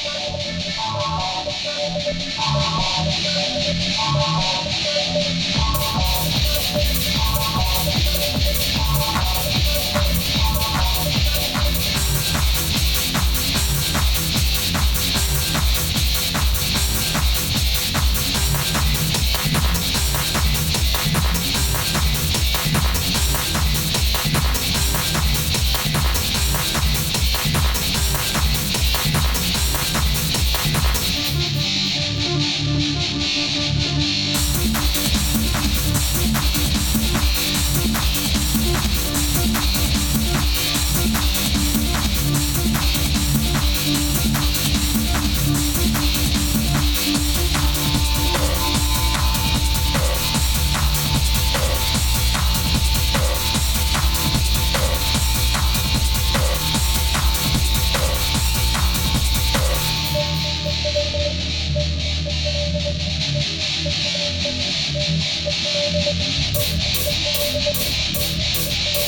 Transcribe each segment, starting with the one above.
Thank you.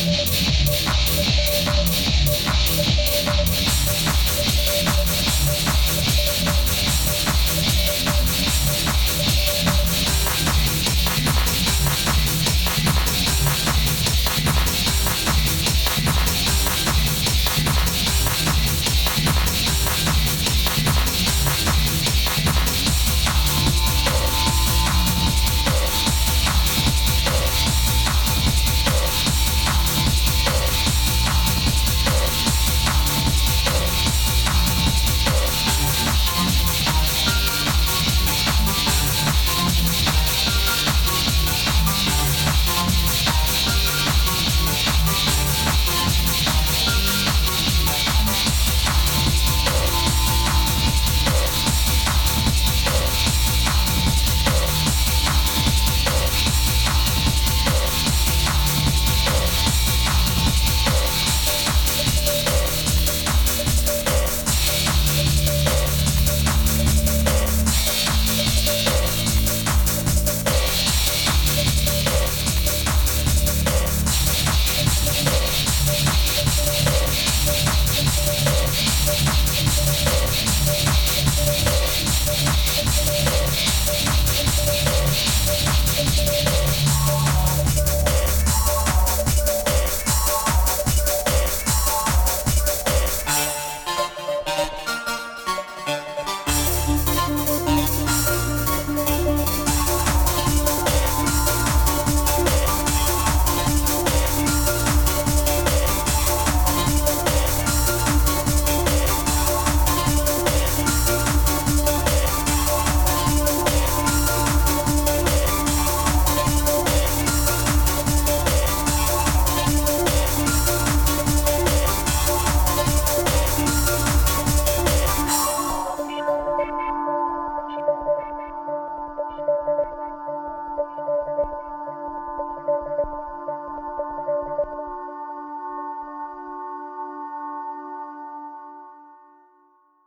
Thank